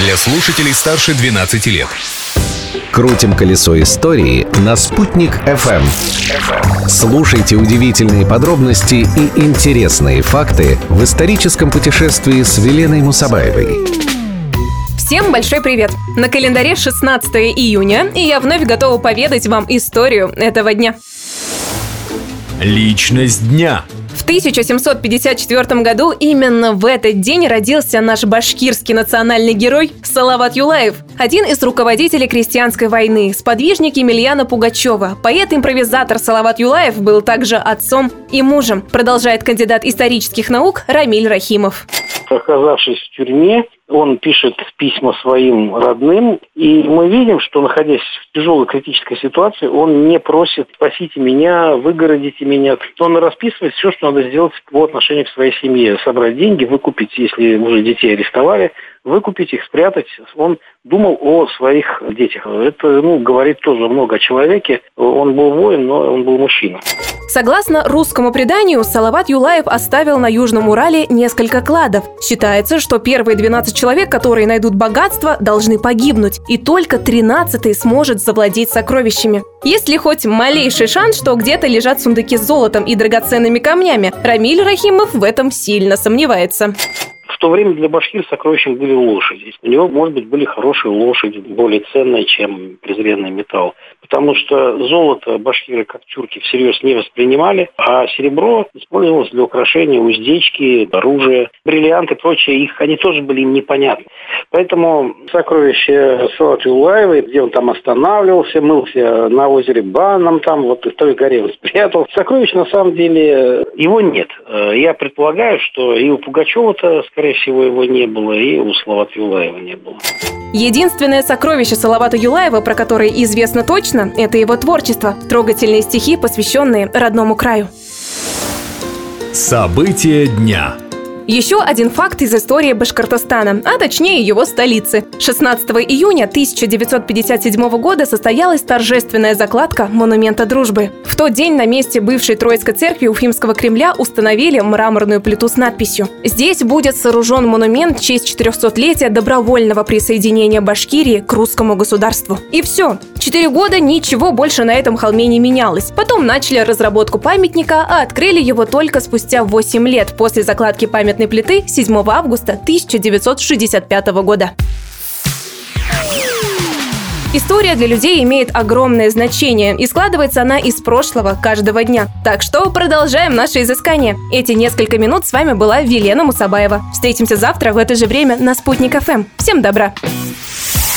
для слушателей старше 12 лет. Крутим колесо истории на «Спутник FM. Слушайте удивительные подробности и интересные факты в историческом путешествии с Веленой Мусабаевой. Всем большой привет! На календаре 16 июня, и я вновь готова поведать вам историю этого дня. Личность дня. В 1754 году именно в этот день родился наш башкирский национальный герой Салават Юлаев, один из руководителей крестьянской войны, сподвижник Емельяна Пугачева. Поэт-импровизатор Салават Юлаев был также отцом и мужем, продолжает кандидат исторических наук Рамиль Рахимов. Оказавшись в тюрьме, он пишет письма своим родным, и мы видим, что, находясь в тяжелой критической ситуации, он не просит «спасите меня, выгородите меня». Он расписывает все, что надо сделать по отношению к своей семье. Собрать деньги, выкупить, если уже детей арестовали, выкупить их, спрятать. Он думал о своих детях. Это ну, говорит тоже много о человеке. Он был воин, но он был мужчина. Согласно русскому преданию, Салават Юлаев оставил на Южном Урале несколько кладов. Считается, что первые 12 человек, которые найдут богатство, должны погибнуть, и только 13 сможет завладеть сокровищами. Есть ли хоть малейший шанс, что где-то лежат сундуки с золотом и драгоценными камнями? Рамиль Рахимов в этом сильно сомневается то время для башкир сокровищем были лошади. У него, может быть, были хорошие лошади, более ценные, чем презренный металл. Потому что золото башкиры, как тюрки, всерьез не воспринимали, а серебро использовалось для украшения уздечки, оружия, бриллианты и прочее. Их, они тоже были им непонятны. Поэтому сокровище Салат Юлаевой, где он там останавливался, мылся на озере Банном, там вот в той горе спрятал. Сокровищ на самом деле его нет. Э, я предполагаю, что и у Пугачева-то, скорее всего, его не было, и у Салавата Юлаева не было. Единственное сокровище Салавата Юлаева, про которое известно точно, это его творчество. Трогательные стихи, посвященные родному краю. События дня. Еще один факт из истории Башкортостана, а точнее его столицы. 16 июня 1957 года состоялась торжественная закладка Монумента Дружбы. В тот день на месте бывшей Троицкой церкви Уфимского Кремля установили мраморную плиту с надписью «Здесь будет сооружен монумент в честь 400-летия добровольного присоединения Башкирии к русскому государству». И все. Четыре года ничего больше на этом холме не менялось. Потом начали разработку памятника, а открыли его только спустя 8 лет после закладки памятной плиты 7 августа 1965 года. История для людей имеет огромное значение, и складывается она из прошлого каждого дня. Так что продолжаем наше изыскание. Эти несколько минут с вами была Велена Мусабаева. Встретимся завтра в это же время на Спутник ФМ. Всем добра!